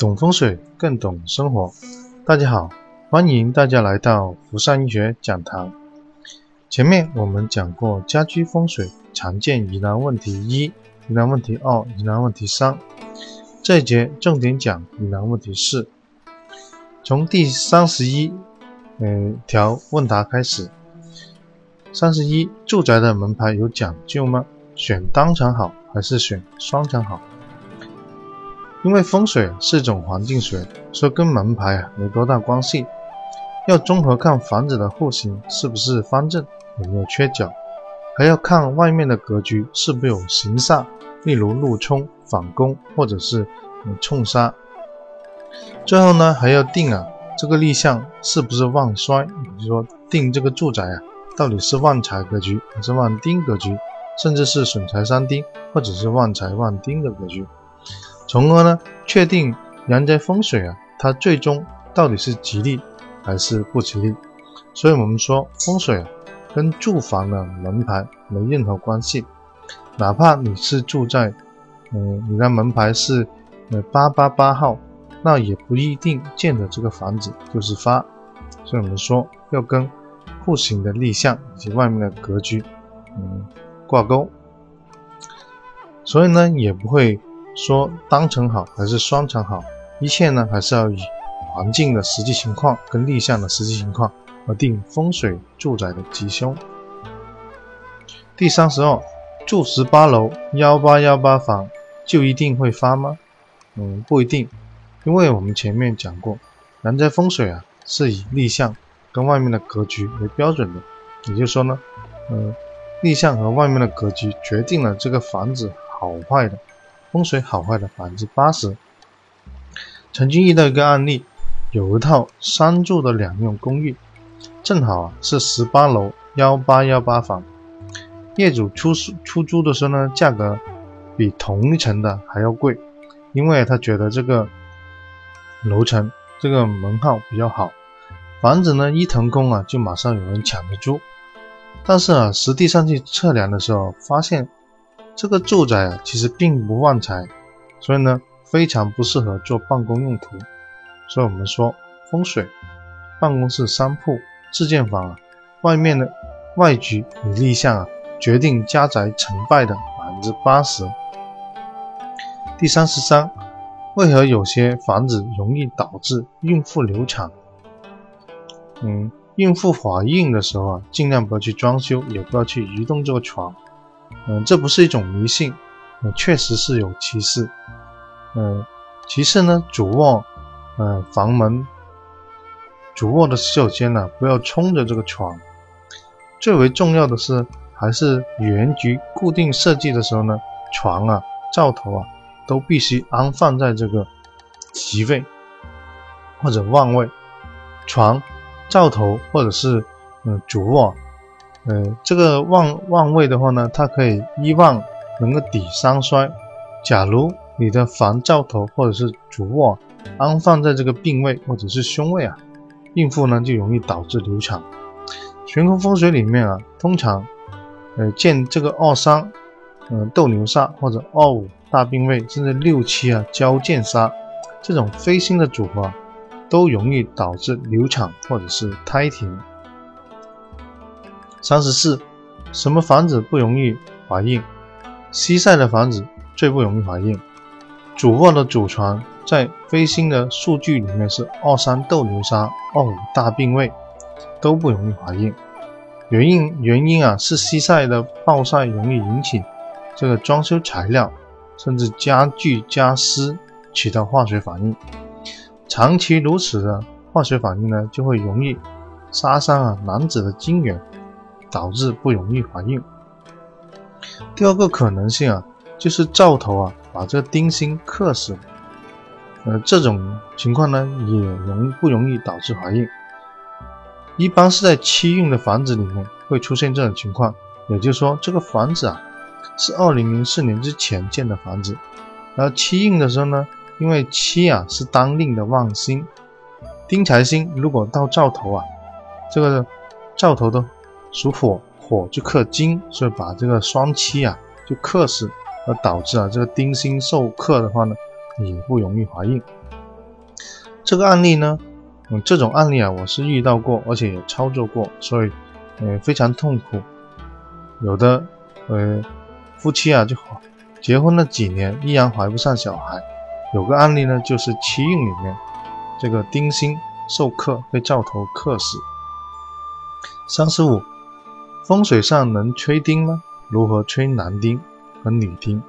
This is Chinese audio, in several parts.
懂风水更懂生活。大家好，欢迎大家来到福善医学讲堂。前面我们讲过家居风水常见疑难问题一、疑难问题二、疑难问题三。这一节重点讲疑难问题四。从第三十一嗯条问答开始。三十一，住宅的门牌有讲究吗？选单墙好还是选双墙好？因为风水是一种环境学，所以跟门牌啊没多大关系。要综合看房子的户型是不是方正，有没有缺角，还要看外面的格局是不是有形煞，例如路冲、反攻或者是冲杀。最后呢，还要定啊这个立项是不是旺衰，也就是说定这个住宅啊到底是旺财格局还是旺丁格局，甚至是损财伤丁或者是旺财旺丁的格局。从而呢，确定阳宅风水啊，它最终到底是吉利还是不吉利？所以我们说风水啊，跟住房的门牌没任何关系。哪怕你是住在，嗯，你的门牌是呃八八八号，那也不一定见的这个房子就是发。所以我们说要跟户型的立项以及外面的格局，嗯，挂钩。所以呢，也不会。说单层好还是双层好，一切呢还是要以环境的实际情况跟立项的实际情况而定风水住宅的吉凶。第三十二，住十八楼幺八幺八房就一定会发吗？嗯，不一定，因为我们前面讲过，南宅风水啊是以立项跟外面的格局为标准的，也就是说呢，嗯，立项和外面的格局决定了这个房子好坏的。风水好坏的百分之八十。曾经遇到一个案例，有一套三住的两用公寓，正好啊是十八楼幺八幺八房。业主出出租的时候呢，价格比同一层的还要贵，因为他觉得这个楼层这个门号比较好，房子呢一腾空啊就马上有人抢着租。但是啊，实际上去测量的时候发现。这个住宅啊，其实并不旺财，所以呢，非常不适合做办公用途。所以我们说风水，办公室商铺、自建房啊，外面的外局与立项啊，决定家宅成败的百分之八十。第三十三，为何有些房子容易导致孕妇流产？嗯，孕妇怀孕的时候啊，尽量不要去装修，也不要去移动这个床。嗯，这不是一种迷信，嗯，确实是有歧视。嗯，其次呢，主卧，嗯，房门，主卧的洗手间呢，不要冲着这个床。最为重要的是，还是原局固定设计的时候呢，床啊、灶头啊，都必须安放在这个吉位或者旺位。床、灶头或者是嗯主卧。呃，这个旺旺位的话呢，它可以一旺能够抵三衰。假如你的房灶头或者是主卧安放在这个病位或者是凶位啊，孕妇呢就容易导致流产。悬空风水里面啊，通常呃见这个二三嗯斗牛煞或者二五大病位，甚至六七啊交剑杀这种飞星的组合，都容易导致流产或者是胎停。三十四，什么房子不容易怀孕？西晒的房子最不容易怀孕。主卧的主床在飞星的数据里面是二三斗牛杀、二五大病位，都不容易怀孕。原因原因啊是西晒的暴晒容易引起这个装修材料甚至家具家私起到化学反应，长期如此的化学反应呢，就会容易杀伤啊男子的精元。导致不容易怀孕。第二个可能性啊，就是灶头啊把这个丁星克死，呃，这种情况呢也容不容易导致怀孕？一般是在七运的房子里面会出现这种情况，也就是说这个房子啊是二零零四年之前建的房子，然后七运的时候呢，因为七啊是当令的旺星，丁财星如果到灶头啊，这个灶头的。属火，火就克金，所以把这个双七啊就克死，而导致啊这个丁星受克的话呢，也不容易怀孕。这个案例呢，嗯，这种案例啊，我是遇到过，而且也操作过，所以，呃，非常痛苦。有的，呃，夫妻啊，就结婚了几年，依然怀不上小孩。有个案例呢，就是七运里面，这个丁辛受克被兆头克死。三十五，风水上能吹丁吗？如何吹男丁和女丁？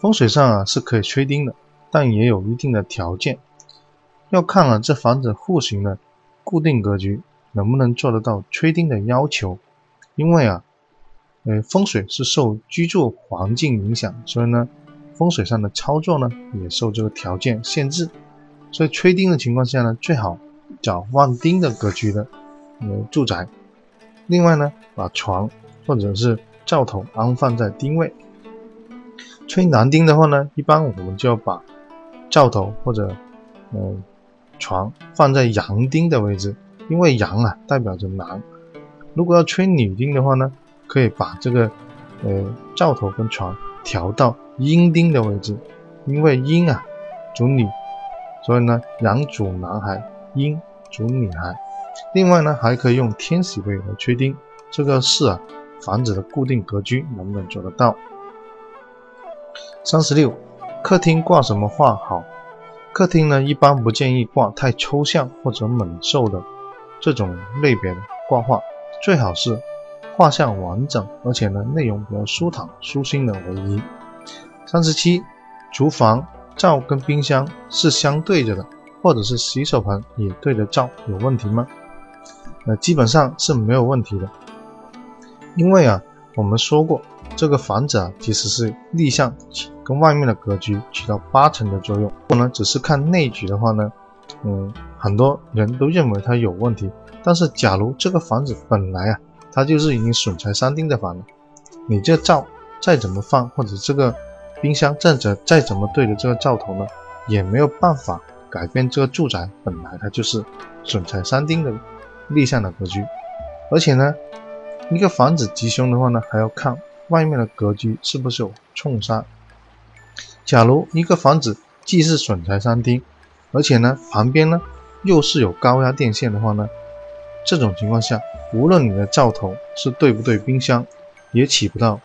风水上啊是可以吹丁的，但也有一定的条件，要看啊这房子户型的固定格局能不能做得到吹丁的要求。因为啊，呃风水是受居住环境影响，所以呢。风水上的操作呢，也受这个条件限制，所以吹丁的情况下呢，最好找旺丁的格局的呃住宅。另外呢，把床或者是灶头安放在丁位。吹男丁的话呢，一般我们就要把灶头或者嗯床放在阳丁的位置，因为阳啊代表着男。如果要吹女丁的话呢，可以把这个呃灶头跟床调到。阴丁的位置，因为阴啊主女，所以呢阳主男孩，阴主女孩。另外呢还可以用天喜位来确定，这个是啊房子的固定格局能不能做得到？三十六，客厅挂什么画好？客厅呢一般不建议挂太抽象或者猛兽的这种类别的挂画，最好是画像完整，而且呢内容比较舒坦舒心的为宜。三十七，厨房灶跟冰箱是相对着的，或者是洗手盆也对着灶，有问题吗？呃，基本上是没有问题的，因为啊，我们说过这个房子啊，其实是立向跟外面的格局起到八成的作用。如果呢只是看内局的话呢，嗯，很多人都认为它有问题。但是假如这个房子本来啊，它就是已经损财三丁的房子，你这灶再怎么放，或者这个。冰箱站着再怎么对着这个灶头呢，也没有办法改变这个住宅本来它就是损财三丁的立向的格局。而且呢，一个房子吉凶的话呢，还要看外面的格局是不是有冲杀。假如一个房子既是损财伤丁，而且呢旁边呢又是有高压电线的话呢，这种情况下，无论你的灶头是对不对冰箱，也起不到。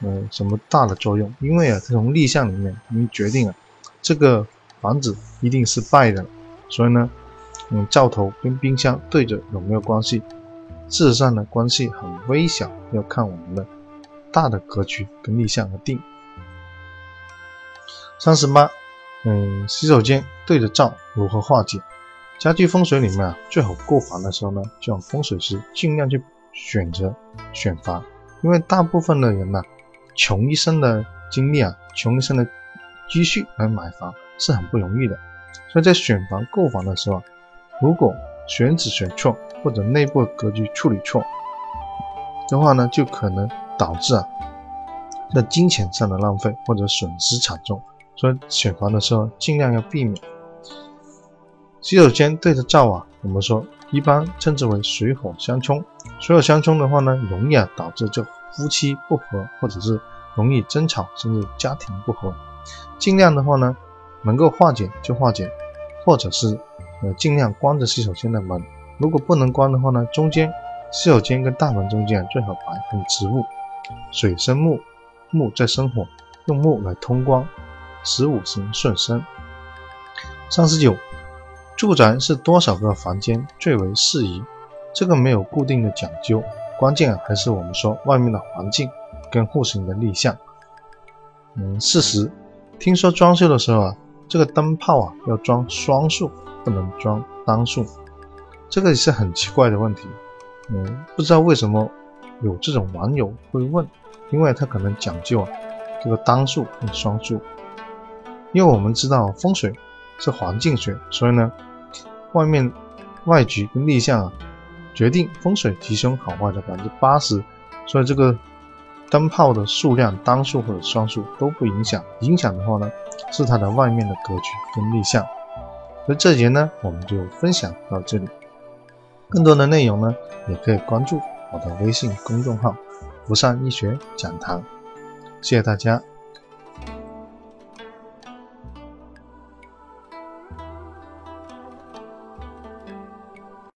嗯，什么大的作用？因为啊，从立项里面已经决定了，这个房子一定是败的，所以呢，嗯，灶头跟冰箱对着有没有关系？事实上呢，关系很微小，要看我们的大的格局跟立项而定。三十八，嗯，洗手间对着灶如何化解？家居风水里面啊，最好购房的时候呢，就让风水师尽量去选择选房，因为大部分的人呢。穷一生的精力啊，穷一生的积蓄来买房是很不容易的，所以在选房购房的时候啊，如果选址选错或者内部格局处理错的话呢，就可能导致啊在金钱上的浪费或者损失惨重。所以选房的时候尽量要避免。洗手间对着灶啊，我们说一般称之为水火相冲，水火相冲的话呢，容易啊导致这。夫妻不和，或者是容易争吵，甚至家庭不和，尽量的话呢，能够化解就化解，或者是呃尽量关着洗手间的门。如果不能关的话呢，中间洗手间跟大门中间最好摆一盆植物，水生木，木在生火，用木来通光，十五行顺生。三十九，住宅是多少个房间最为适宜？这个没有固定的讲究。关键还是我们说外面的环境跟户型的立项。嗯，事实，听说装修的时候啊，这个灯泡啊要装双数，不能装单数，这个也是很奇怪的问题。嗯，不知道为什么有这种网友会问，因为他可能讲究啊这个单数跟双数。因为我们知道风水是环境学，所以呢，外面外局跟立项啊。决定风水吉凶好坏的百分之八十，所以这个灯泡的数量单数或者双数都不影响，影响的话呢是它的外面的格局跟立项。所以这节呢我们就分享到这里，更多的内容呢也可以关注我的微信公众号“福善医学讲堂”，谢谢大家。